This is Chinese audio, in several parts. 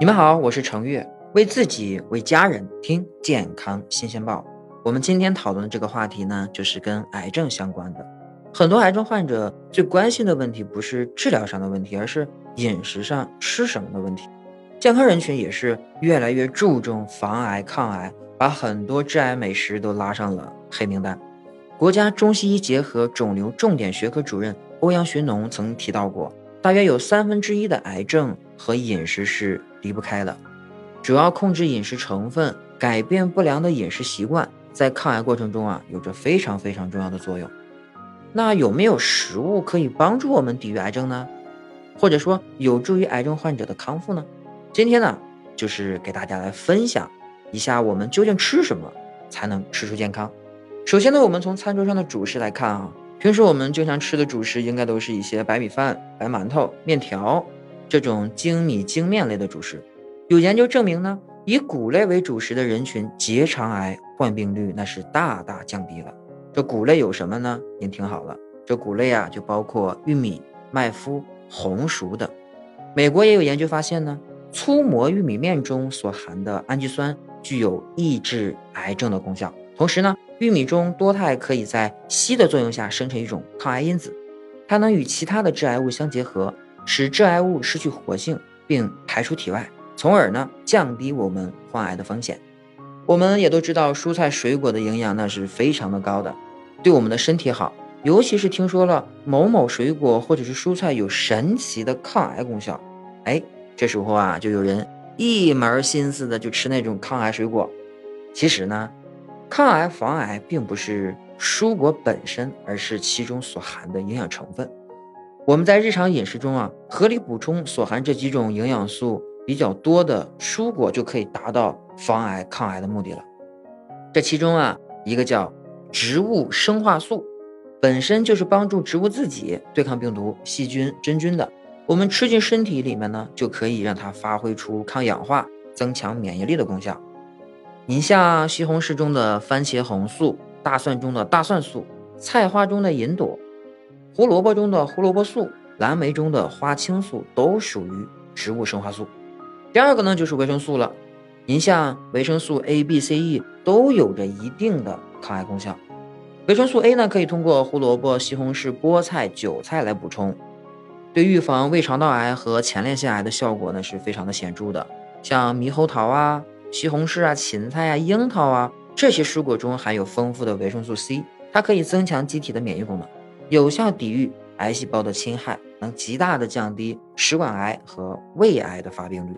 你们好，我是程月，为自己为家人听健康新鲜报。我们今天讨论的这个话题呢，就是跟癌症相关的。很多癌症患者最关心的问题不是治疗上的问题，而是饮食上吃什么的问题。健康人群也是越来越注重防癌抗癌，把很多致癌美食都拉上了黑名单。国家中西医结合肿瘤重点学科主任欧阳学农曾提到过，大约有三分之一的癌症和饮食是离不开的。主要控制饮食成分，改变不良的饮食习惯，在抗癌过程中啊，有着非常非常重要的作用。那有没有食物可以帮助我们抵御癌症呢？或者说有助于癌症患者的康复呢？今天呢，就是给大家来分享一下我们究竟吃什么才能吃出健康。首先呢，我们从餐桌上的主食来看啊，平时我们经常吃的主食应该都是一些白米饭、白馒头、面条这种精米精面类的主食。有研究证明呢，以谷类为主食的人群结肠癌患病率那是大大降低了。这谷类有什么呢？您听好了，这谷类啊就包括玉米、麦麸、红薯等。美国也有研究发现呢。粗磨玉米面中所含的氨基酸具有抑制癌症的功效。同时呢，玉米中多肽可以在硒的作用下生成一种抗癌因子，它能与其他的致癌物相结合，使致癌物失去活性并排出体外，从而呢降低我们患癌的风险。我们也都知道，蔬菜水果的营养那是非常的高的，对我们的身体好。尤其是听说了某某水果或者是蔬菜有神奇的抗癌功效，哎。这时候啊，就有人一门心思的就吃那种抗癌水果。其实呢，抗癌防癌并不是蔬果本身，而是其中所含的营养成分。我们在日常饮食中啊，合理补充所含这几种营养素比较多的蔬果，就可以达到防癌抗癌的目的了。这其中啊，一个叫植物生化素，本身就是帮助植物自己对抗病毒、细菌、真菌的。我们吃进身体里面呢，就可以让它发挥出抗氧化、增强免疫力的功效。你像西红柿中的番茄红素、大蒜中的大蒜素、菜花中的银朵、胡萝卜中的胡萝卜素、蓝莓中的花青素，都属于植物生化素。第二个呢，就是维生素了。您像维生素 A、B、C、E 都有着一定的抗癌功效。维生素 A 呢，可以通过胡萝卜、西红柿、菠菜、韭菜来补充。对预防胃肠道癌和前列腺癌的效果呢是非常的显著的。像猕猴桃啊、西红柿啊、芹菜啊、樱桃啊这些蔬果中含有丰富的维生素 C，它可以增强机体的免疫功能，有效抵御癌细胞的侵害，能极大的降低食管癌和胃癌的发病率。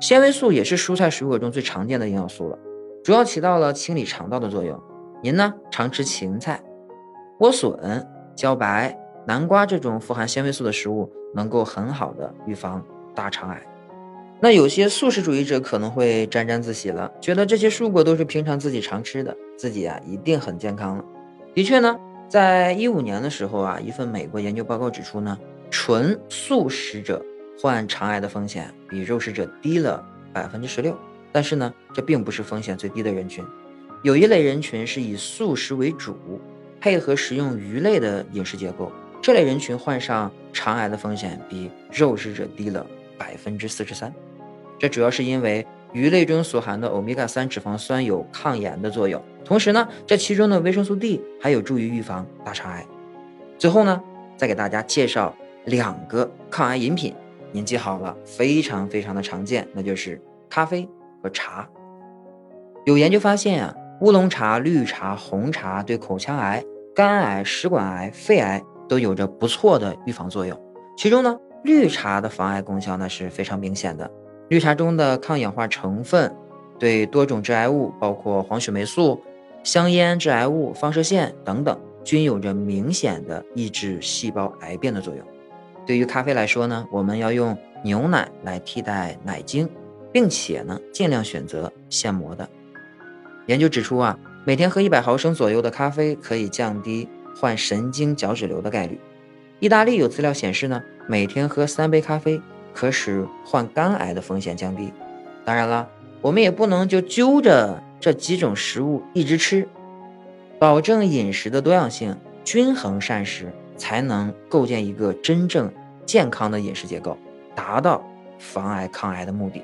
纤维素也是蔬菜水果中最常见的营养素了，主要起到了清理肠道的作用。您呢常吃芹菜、莴笋、茭白。南瓜这种富含纤维素的食物，能够很好的预防大肠癌。那有些素食主义者可能会沾沾自喜了，觉得这些蔬果都是平常自己常吃的，自己啊一定很健康了。的确呢，在一五年的时候啊，一份美国研究报告指出呢，纯素食者患肠癌的风险比肉食者低了百分之十六。但是呢，这并不是风险最低的人群，有一类人群是以素食为主，配合食用鱼类的饮食结构。这类人群患上肠癌的风险比肉食者低了百分之四十三，这主要是因为鱼类中所含的欧米伽三脂肪酸有抗炎的作用，同时呢，这其中的维生素 D 还有助于预防大肠癌。最后呢，再给大家介绍两个抗癌饮品，您记好了，非常非常的常见，那就是咖啡和茶。有研究发现啊，乌龙茶、绿茶、红茶对口腔癌、肝癌、食管癌、肺癌。都有着不错的预防作用，其中呢，绿茶的防癌功效那是非常明显的。绿茶中的抗氧化成分对多种致癌物，包括黄曲霉素、香烟致癌物、放射线等等，均有着明显的抑制细胞癌变的作用。对于咖啡来说呢，我们要用牛奶来替代奶精，并且呢，尽量选择现磨的。研究指出啊，每天喝一百毫升左右的咖啡可以降低。患神经角质瘤的概率，意大利有资料显示呢，每天喝三杯咖啡可使患肝癌的风险降低。当然了，我们也不能就揪着这几种食物一直吃，保证饮食的多样性，均衡膳食，才能构建一个真正健康的饮食结构，达到防癌抗癌的目的。